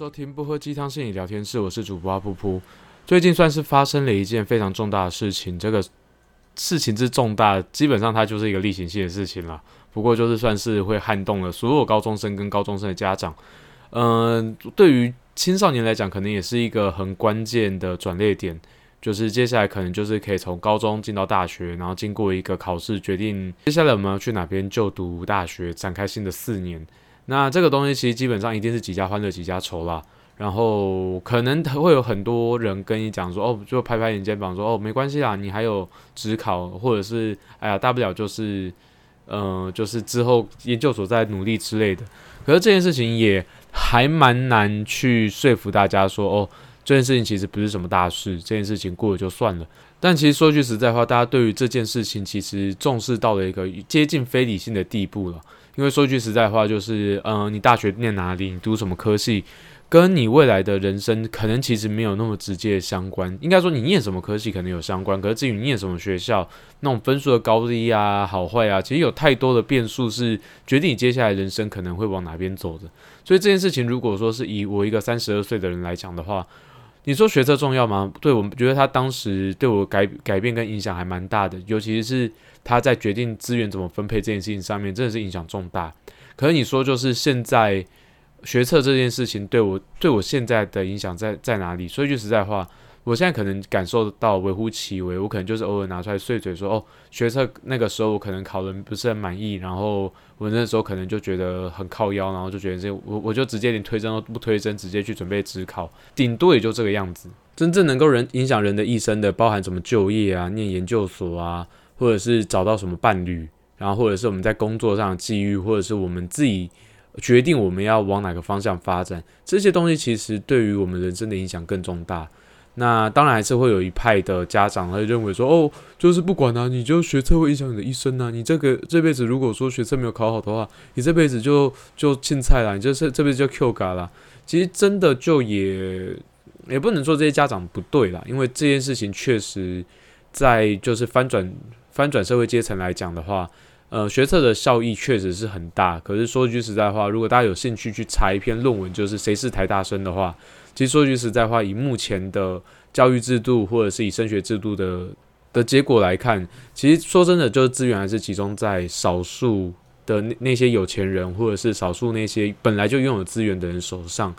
收听不喝鸡汤心理聊天室，我是主播阿噗噗。最近算是发生了一件非常重大的事情，这个事情之重大，基本上它就是一个例行性的事情了。不过就是算是会撼动了所有高中生跟高中生的家长。嗯，对于青少年来讲，可能也是一个很关键的转捩点，就是接下来可能就是可以从高中进到大学，然后经过一个考试，决定接下来我们要去哪边就读大学，展开新的四年。那这个东西其实基本上一定是几家欢乐几家愁啦，然后可能会有很多人跟你讲说，哦，就拍拍你肩膀说，哦，没关系啦，你还有职考，或者是，哎呀，大不了就是，呃，就是之后研究所再努力之类的。可是这件事情也还蛮难去说服大家说，哦，这件事情其实不是什么大事，这件事情过了就算了。但其实说句实在话，大家对于这件事情其实重视到了一个接近非理性的地步了。因为说句实在话，就是，嗯，你大学念哪里，你读什么科系，跟你未来的人生可能其实没有那么直接相关。应该说，你念什么科系可能有相关，可是至于你念什么学校，那种分数的高低啊、好坏啊，其实有太多的变数是决定你接下来人生可能会往哪边走的。所以这件事情，如果说是以我一个三十二岁的人来讲的话，你说学车重要吗？对我们觉得他当时对我改改变跟影响还蛮大的，尤其是。他在决定资源怎么分配这件事情上面，真的是影响重大。可是你说，就是现在学车这件事情对我对我现在的影响在在哪里？说句实在话，我现在可能感受到微乎其微。我可能就是偶尔拿出来碎嘴说，哦，学测那个时候我可能考的不是很满意，然后我那时候可能就觉得很靠腰，然后就觉得这我我就直接连推甄都不推甄，直接去准备职考，顶多也就这个样子。真正能够人影响人的一生的，包含什么就业啊、念研究所啊。或者是找到什么伴侣，然后或者是我们在工作上的机遇，或者是我们自己决定我们要往哪个方向发展，这些东西其实对于我们人生的影响更重大。那当然还是会有一派的家长会认为说，哦，就是不管啊，你就学车会影响你的一生啊，你这个这辈子如果说学车没有考好的话，你这辈子就就进菜了，你就是这辈子就 Q 嘎了。其实真的就也也不能说这些家长不对啦，因为这件事情确实在就是翻转。翻转社会阶层来讲的话，呃，学测的效益确实是很大。可是说句实在话，如果大家有兴趣去查一篇论文，就是谁是台大生的话，其实说句实在话，以目前的教育制度或者是以升学制度的的结果来看，其实说真的，就是资源还是集中在少数的那那些有钱人，或者是少数那些本来就拥有资源的人手上。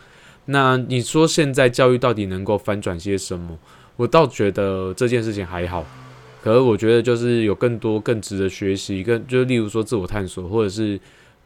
那你说现在教育到底能够翻转些什么？我倒觉得这件事情还好。可是我觉得就是有更多更值得学习，更就例如说自我探索，或者是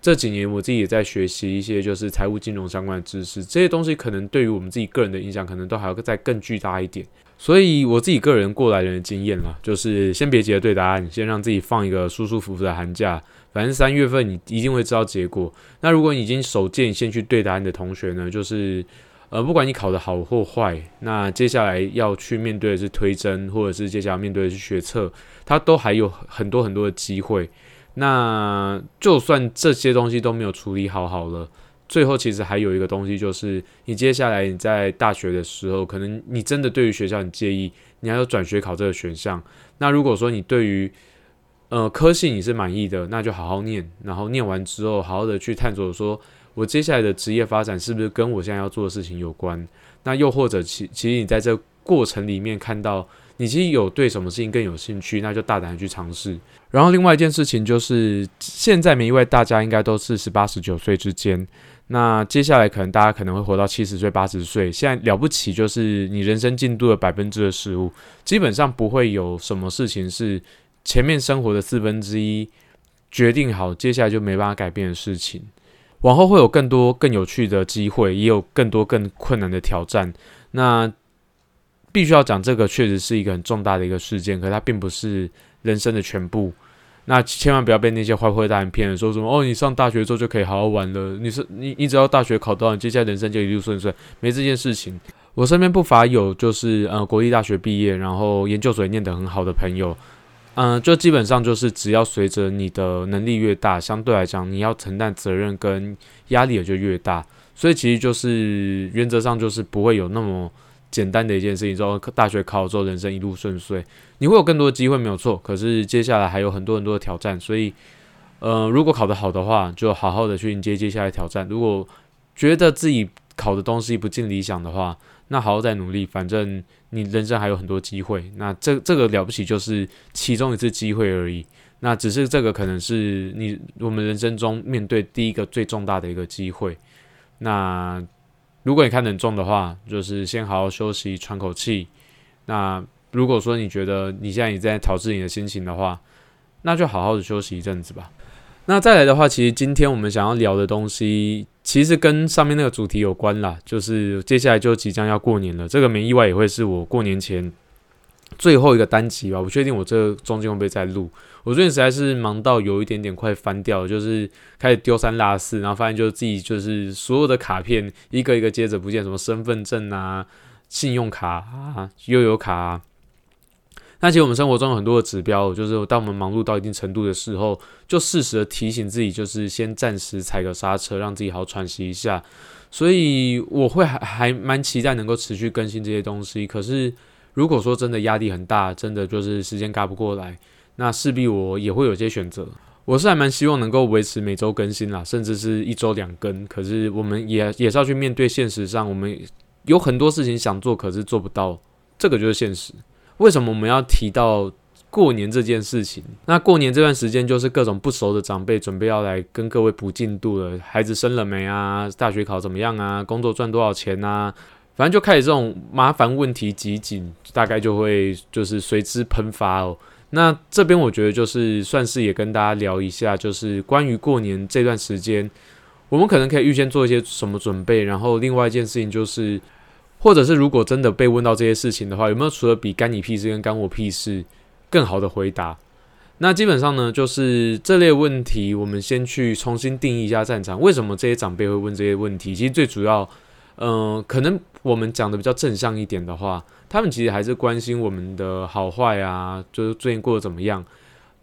这几年我自己也在学习一些就是财务金融相关的知识，这些东西可能对于我们自己个人的影响，可能都还要再更巨大一点。所以我自己个人过来人的经验啦，就是先别急着对答案，先让自己放一个舒舒服服的寒假，反正三月份你一定会知道结果。那如果你已经手贱先去对答案的同学呢，就是。呃，不管你考得好或坏，那接下来要去面对的是推甄，或者是接下来面对的是学测，它都还有很多很多的机会。那就算这些东西都没有处理好，好了，最后其实还有一个东西，就是你接下来你在大学的时候，可能你真的对于学校很介意，你还有转学考这个选项。那如果说你对于呃科系你是满意的，那就好好念，然后念完之后，好好的去探索说。我接下来的职业发展是不是跟我现在要做的事情有关？那又或者，其其实你在这过程里面看到，你其实有对什么事情更有兴趣，那就大胆的去尝试。然后另外一件事情就是，现在每一位，大家应该都是十八十九岁之间。那接下来可能大家可能会活到七十岁、八十岁。现在了不起就是你人生进度的百分之二十五，基本上不会有什么事情是前面生活的四分之一决定好，接下来就没办法改变的事情。往后会有更多更有趣的机会，也有更多更困难的挑战。那必须要讲，这个确实是一个很重大的一个事件，可它并不是人生的全部。那千万不要被那些坏坏大人骗了，说什么哦，你上大学之后就可以好好玩了。你是你，你只要大学考到，你接下来人生就一路顺顺，没这件事情。我身边不乏有就是呃国立大学毕业，然后研究所也念得很好的朋友。嗯，就基本上就是只要随着你的能力越大，相对来讲你要承担责任跟压力也就越大。所以其实就是原则上就是不会有那么简单的一件事情，之后大学考之后人生一路顺遂，你会有更多的机会没有错。可是接下来还有很多很多的挑战，所以呃，如果考得好的话，就好好的去迎接接下来挑战。如果觉得自己考的东西不尽理想的话，那好好再努力，反正你人生还有很多机会。那这这个了不起就是其中一次机会而已。那只是这个可能是你我们人生中面对第一个最重大的一个机会。那如果你看得很重的话，就是先好好休息，喘口气。那如果说你觉得你现在也在调制你的心情的话，那就好好的休息一阵子吧。那再来的话，其实今天我们想要聊的东西，其实跟上面那个主题有关啦，就是接下来就即将要过年了，这个没意外也会是我过年前最后一个单集吧。不确定我这中间会不会再录。我最近实在是忙到有一点点快翻掉了，就是开始丢三落四，然后发现就是自己就是所有的卡片一个一个接着不见，什么身份证啊、信用卡啊、悠游卡啊。那其实我们生活中有很多的指标，就是当我们忙碌到一定程度的时候，就适时的提醒自己，就是先暂时踩个刹车，让自己好喘息一下。所以我会还还蛮期待能够持续更新这些东西。可是如果说真的压力很大，真的就是时间赶不过来，那势必我也会有些选择。我是还蛮希望能够维持每周更新啦，甚至是一周两更。可是我们也也是要去面对现实上，我们有很多事情想做，可是做不到，这个就是现实。为什么我们要提到过年这件事情？那过年这段时间就是各种不熟的长辈准备要来跟各位补进度了。孩子生了没啊？大学考怎么样啊？工作赚多少钱啊？反正就开始这种麻烦问题集锦，大概就会就是随之喷发哦。那这边我觉得就是算是也跟大家聊一下，就是关于过年这段时间，我们可能可以预先做一些什么准备。然后另外一件事情就是。或者是如果真的被问到这些事情的话，有没有除了比干你屁事跟干我屁事更好的回答？那基本上呢，就是这类问题，我们先去重新定义一下战场。为什么这些长辈会问这些问题？其实最主要，嗯，可能我们讲的比较正向一点的话，他们其实还是关心我们的好坏啊，就是最近过得怎么样。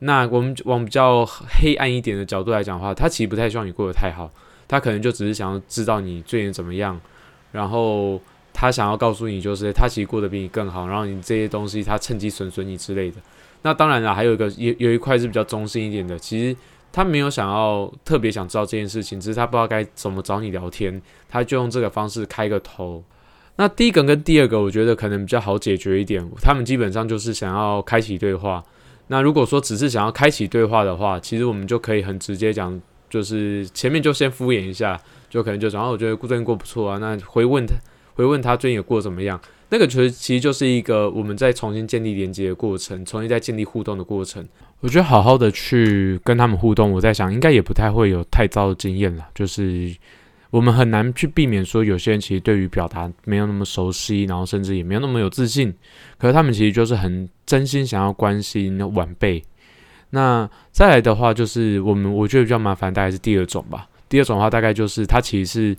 那我们往比较黑暗一点的角度来讲的话，他其实不太希望你过得太好，他可能就只是想要知道你最近怎么样，然后。他想要告诉你，就是他其实过得比你更好，然后你这些东西他趁机损损你之类的。那当然了，还有一个有有一块是比较中性一点的，其实他没有想要特别想知道这件事情，只是他不知道该怎么找你聊天，他就用这个方式开个头。那第一个跟第二个，我觉得可能比较好解决一点，他们基本上就是想要开启对话。那如果说只是想要开启对话的话，其实我们就可以很直接讲，就是前面就先敷衍一下，就可能就讲，我觉得最近过不错啊，那回问他。回问他最近有过怎么样？那个其实其实就是一个我们在重新建立连接的过程，重新再建立互动的过程。我觉得好好的去跟他们互动，我在想应该也不太会有太糟的经验了。就是我们很难去避免说有些人其实对于表达没有那么熟悉，然后甚至也没有那么有自信。可是他们其实就是很真心想要关心晚辈。那再来的话，就是我们我觉得比较麻烦，大概是第二种吧。第二种的话，大概就是他其实是。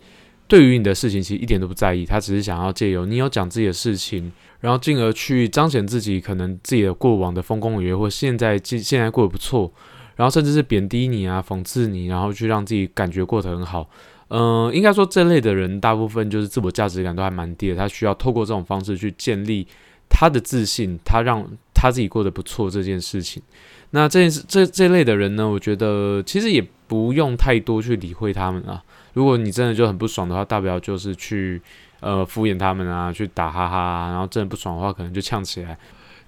对于你的事情，其实一点都不在意，他只是想要借由你有讲自己的事情，然后进而去彰显自己可能自己的过往的丰功伟业，或现在现现在过得不错，然后甚至是贬低你啊，讽刺你，然后去让自己感觉过得很好。嗯，应该说这类的人大部分就是自我价值感都还蛮低的，他需要透过这种方式去建立他的自信，他让他自己过得不错这件事情。那这件事这这类的人呢，我觉得其实也不用太多去理会他们啊。如果你真的就很不爽的话，大不了就是去呃敷衍他们啊，去打哈哈，然后真的不爽的话，可能就呛起来。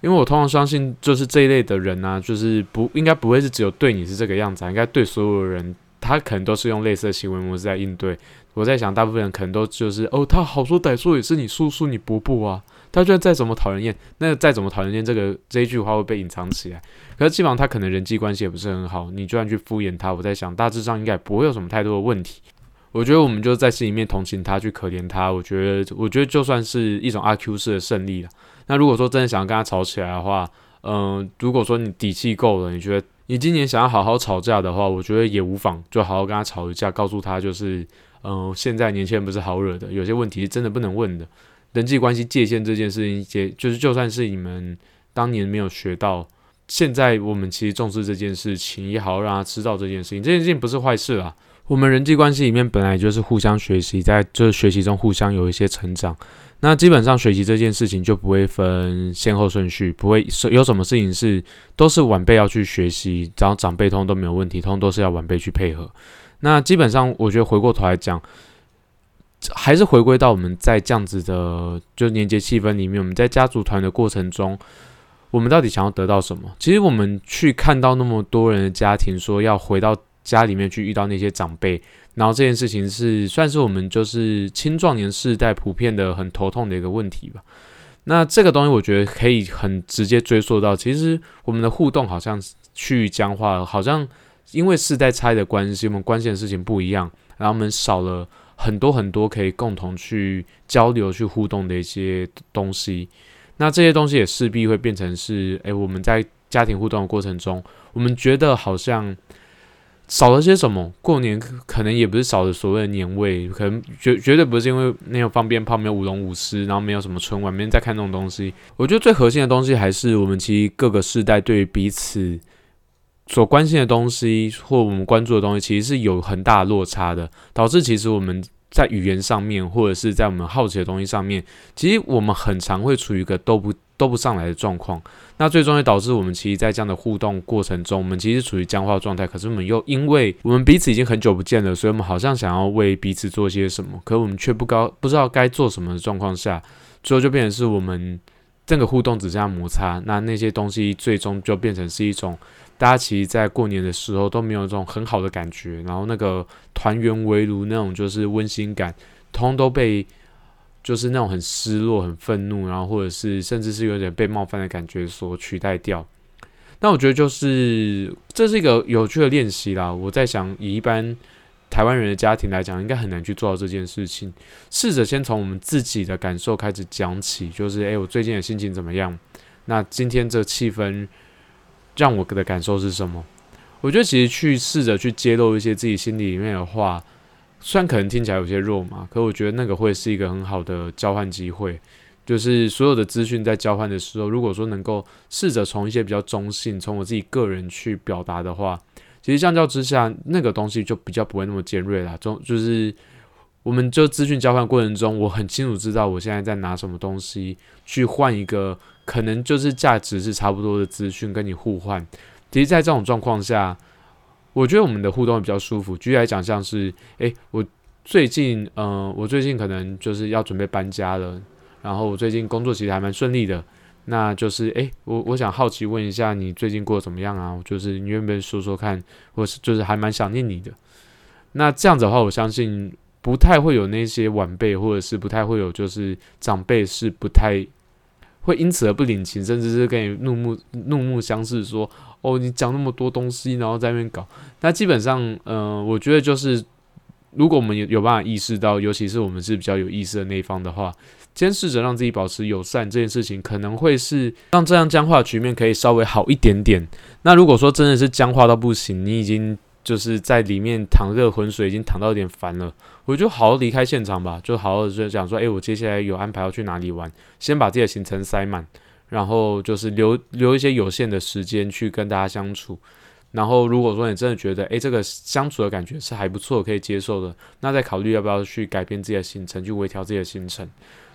因为我通常相信，就是这一类的人呢，就是不应该不会是只有对你是这个样子，应该对所有人，他可能都是用类似的行为模式在应对。我在想，大部分人可能都就是哦，他好说歹说也是你叔叔你伯伯啊，他就算再怎么讨人厌，那再怎么讨人厌，这个这一句话会被隐藏起来。可是基本上他可能人际关系也不是很好，你就算去敷衍他，我在想大致上应该不会有什么太多的问题。我觉得我们就在心里面同情他，去可怜他。我觉得，我觉得就算是一种阿 Q 式的胜利了。那如果说真的想要跟他吵起来的话，嗯，如果说你底气够了，你觉得你今年想要好好吵架的话，我觉得也无妨，就好好跟他吵一架，告诉他就是，嗯，现在年轻人不是好惹的，有些问题是真的不能问的。人际关系界限这件事情，也就是就算是你们当年没有学到，现在我们其实重视这件事情，也好让他知道这件事情，这件事情不是坏事啊。我们人际关系里面本来就是互相学习，在这学习中互相有一些成长。那基本上学习这件事情就不会分先后顺序，不会有什么事情是都是晚辈要去学习，然后长辈通都没有问题，通都是要晚辈去配合。那基本上我觉得回过头来讲，还是回归到我们在这样子的就年节气氛里面，我们在家族团的过程中，我们到底想要得到什么？其实我们去看到那么多人的家庭说要回到家里面去遇到那些长辈，然后这件事情是算是我们就是青壮年世代普遍的很头痛的一个问题吧。那这个东西我觉得可以很直接追溯到，其实我们的互动好像去僵化了，好像因为世代差的关系，我们关心的事情不一样，然后我们少了。很多很多可以共同去交流、去互动的一些东西，那这些东西也势必会变成是，诶，我们在家庭互动的过程中，我们觉得好像少了些什么。过年可能也不是少了所谓的年味，可能绝绝对不是因为没有放鞭炮、没有舞龙舞狮，然后没有什么春晚，没人在看这种东西。我觉得最核心的东西还是我们其实各个世代对于彼此。所关心的东西或我们关注的东西，其实是有很大落差的，导致其实我们在语言上面，或者是在我们好奇的东西上面，其实我们很常会处于一个都不都不上来的状况。那最终会导致我们其实，在这样的互动过程中，我们其实处于僵化状态。可是我们又因为我们彼此已经很久不见了，所以我们好像想要为彼此做些什么，可我们却不高不知道该做什么的状况下，最后就变成是我们这个互动只剩下摩擦。那那些东西最终就变成是一种。大家其实，在过年的时候都没有这种很好的感觉，然后那个团圆围炉那种就是温馨感，通都被就是那种很失落、很愤怒，然后或者是甚至是有点被冒犯的感觉所取代掉。那我觉得就是这是一个有趣的练习啦。我在想，以一般台湾人的家庭来讲，应该很难去做到这件事情。试着先从我们自己的感受开始讲起，就是诶，我最近的心情怎么样？那今天这气氛。让我的感受是什么？我觉得其实去试着去揭露一些自己心里里面的话，虽然可能听起来有些肉麻，可我觉得那个会是一个很好的交换机会。就是所有的资讯在交换的时候，如果说能够试着从一些比较中性，从我自己个人去表达的话，其实相较之下，那个东西就比较不会那么尖锐啦。中就是我们就资讯交换过程中，我很清楚知道我现在在拿什么东西去换一个。可能就是价值是差不多的资讯跟你互换，其实，在这种状况下，我觉得我们的互动比较舒服。举例来讲，像是，诶，我最近，嗯，我最近可能就是要准备搬家了，然后我最近工作其实还蛮顺利的，那就是，诶，我我想好奇问一下，你最近过得怎么样啊？就是你愿不愿意说说看，或是就是还蛮想念你的。那这样子的话，我相信不太会有那些晚辈，或者是不太会有就是长辈是不太。会因此而不领情，甚至是跟你怒目怒目相视，说：“哦，你讲那么多东西，然后在那边搞。”那基本上，呃，我觉得就是，如果我们有有办法意识到，尤其是我们是比较有意识的那一方的话，先试着让自己保持友善，这件事情可能会是让这样僵化的局面可以稍微好一点点。那如果说真的是僵化到不行，你已经。就是在里面淌热浑水，已经淌到有点烦了，我就好好离开现场吧，就好好就讲说，诶，我接下来有安排要去哪里玩，先把自己的行程塞满，然后就是留留一些有限的时间去跟大家相处。然后如果说你真的觉得，诶，这个相处的感觉是还不错，可以接受的，那再考虑要不要去改变自己的行程，去微调自己的行程。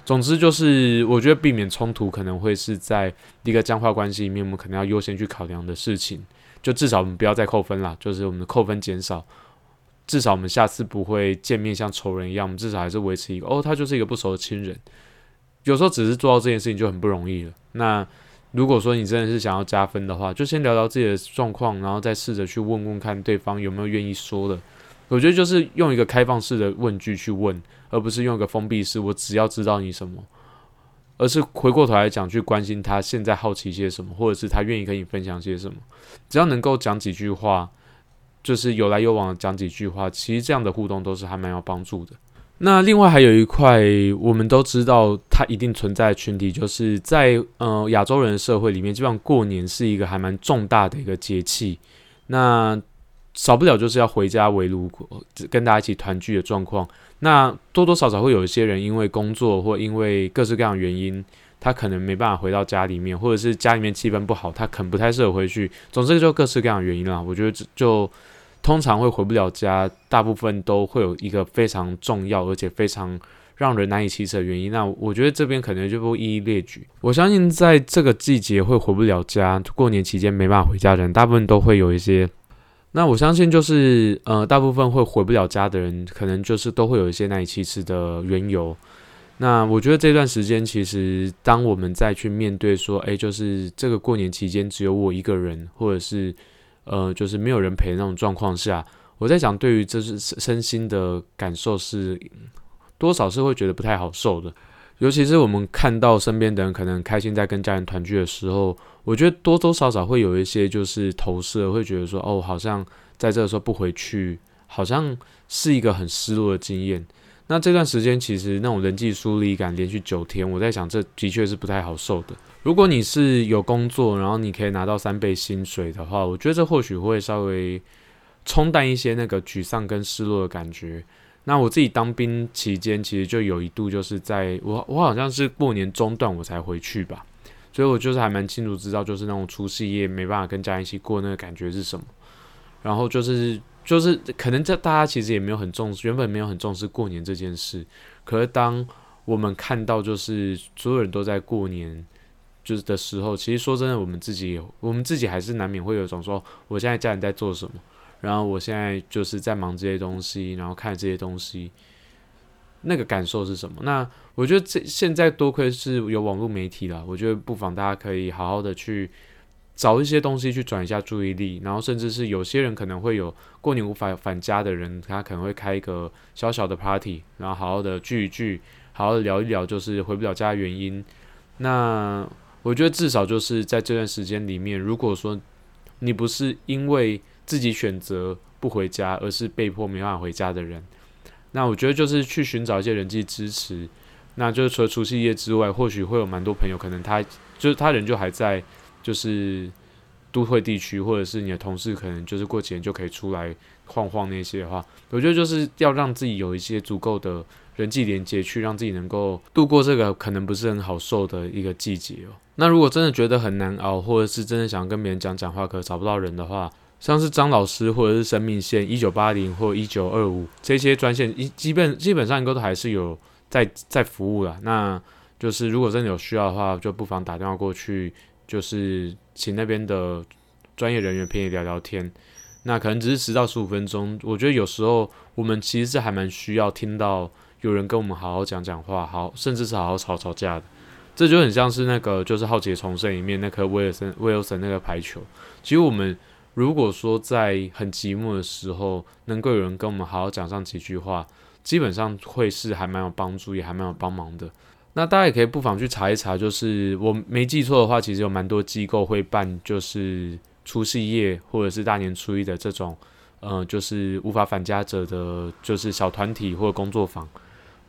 总之就是，我觉得避免冲突可能会是在一个僵化关系里面，我们可能要优先去考量的事情。就至少我们不要再扣分了，就是我们的扣分减少，至少我们下次不会见面像仇人一样，我们至少还是维持一个哦，他就是一个不熟的亲人。有时候只是做到这件事情就很不容易了。那如果说你真的是想要加分的话，就先聊聊自己的状况，然后再试着去问问看对方有没有愿意说的。我觉得就是用一个开放式的问句去问，而不是用一个封闭式，我只要知道你什么。而是回过头来讲，去关心他现在好奇些什么，或者是他愿意跟你分享些什么。只要能够讲几句话，就是有来有往讲几句话，其实这样的互动都是还蛮有帮助的。那另外还有一块，我们都知道它一定存在的群体，就是在呃亚洲人的社会里面，基本上过年是一个还蛮重大的一个节气。那少不了就是要回家围炉，跟大家一起团聚的状况。那多多少少会有一些人因为工作或因为各式各样的原因，他可能没办法回到家里面，或者是家里面气氛不好，他可能不太适合回去。总之就各式各样的原因啦。我觉得就通常会回不了家，大部分都会有一个非常重要而且非常让人难以启齿的原因。那我觉得这边可能就不一一列举。我相信在这个季节会回不了家，过年期间没办法回家的人，大部分都会有一些。那我相信就是呃，大部分会回不了家的人，可能就是都会有一些难以启齿的缘由。那我觉得这段时间，其实当我们再去面对说，哎，就是这个过年期间只有我一个人，或者是呃，就是没有人陪那种状况下，我在想，对于这是身心的感受是多少是会觉得不太好受的。尤其是我们看到身边的人可能开心在跟家人团聚的时候，我觉得多多少少会有一些就是投射，会觉得说，哦，好像在这个时候不回去，好像是一个很失落的经验。那这段时间其实那种人际疏离感连续九天，我在想，这的确是不太好受的。如果你是有工作，然后你可以拿到三倍薪水的话，我觉得这或许会稍微冲淡一些那个沮丧跟失落的感觉。那我自己当兵期间，其实就有一度就是在我我好像是过年中段我才回去吧，所以我就是还蛮清楚知道，就是那种除夕夜没办法跟家人一起过那个感觉是什么。然后就是就是可能这大家其实也没有很重视，原本没有很重视过年这件事。可是当我们看到就是所有人都在过年就是的时候，其实说真的，我们自己我们自己还是难免会有一种说，我现在家人在做什么。然后我现在就是在忙这些东西，然后看这些东西，那个感受是什么？那我觉得这现在多亏是有网络媒体了，我觉得不妨大家可以好好的去找一些东西去转一下注意力，然后甚至是有些人可能会有过年无法返家的人，他可能会开一个小小的 party，然后好好的聚一聚，好好的聊一聊，就是回不了家的原因。那我觉得至少就是在这段时间里面，如果说你不是因为自己选择不回家，而是被迫没办法回家的人，那我觉得就是去寻找一些人际支持。那就是除了除夕夜之外，或许会有蛮多朋友，可能他就是他人就还在，就是都会地区，或者是你的同事，可能就是过几天就可以出来晃晃那些的话，我觉得就是要让自己有一些足够的人际连接，去让自己能够度过这个可能不是很好受的一个季节哦。那如果真的觉得很难熬，或者是真的想跟别人讲讲话，可找不到人的话，像是张老师或者是生命线一九八零或一九二五这些专线，一基本基本上应该都还是有在在服务了。那就是如果真的有需要的话，就不妨打电话过去，就是请那边的专业人员陪你聊聊天。那可能只是十到十五分钟，我觉得有时候我们其实是还蛮需要听到有人跟我们好好讲讲话，好甚至是好好吵吵架的。这就很像是那个就是《浩劫重生》里面那颗威尔森威尔森那个排球。其实我们。如果说在很寂寞的时候，能够有人跟我们好好讲上几句话，基本上会是还蛮有帮助，也还蛮有帮忙的。那大家也可以不妨去查一查，就是我没记错的话，其实有蛮多机构会办，就是除夕夜或者是大年初一的这种，呃，就是无法返家者的，就是小团体或者工作坊。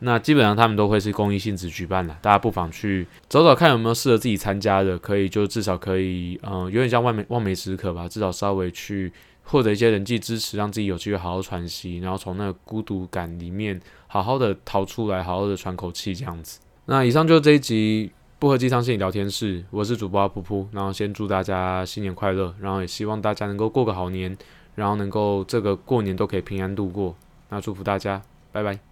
那基本上他们都会是公益性质举办的，大家不妨去找找看有没有适合自己参加的，可以就至少可以，嗯，有点像望梅望梅止渴吧，至少稍微去获得一些人际支持，让自己有机会好好喘息，然后从那个孤独感里面好好的逃出来，好好的喘口气这样子。那以上就是这一集不合鸡汤心理聊天室，我是主播阿噗噗，然后先祝大家新年快乐，然后也希望大家能够过个好年，然后能够这个过年都可以平安度过，那祝福大家，拜拜。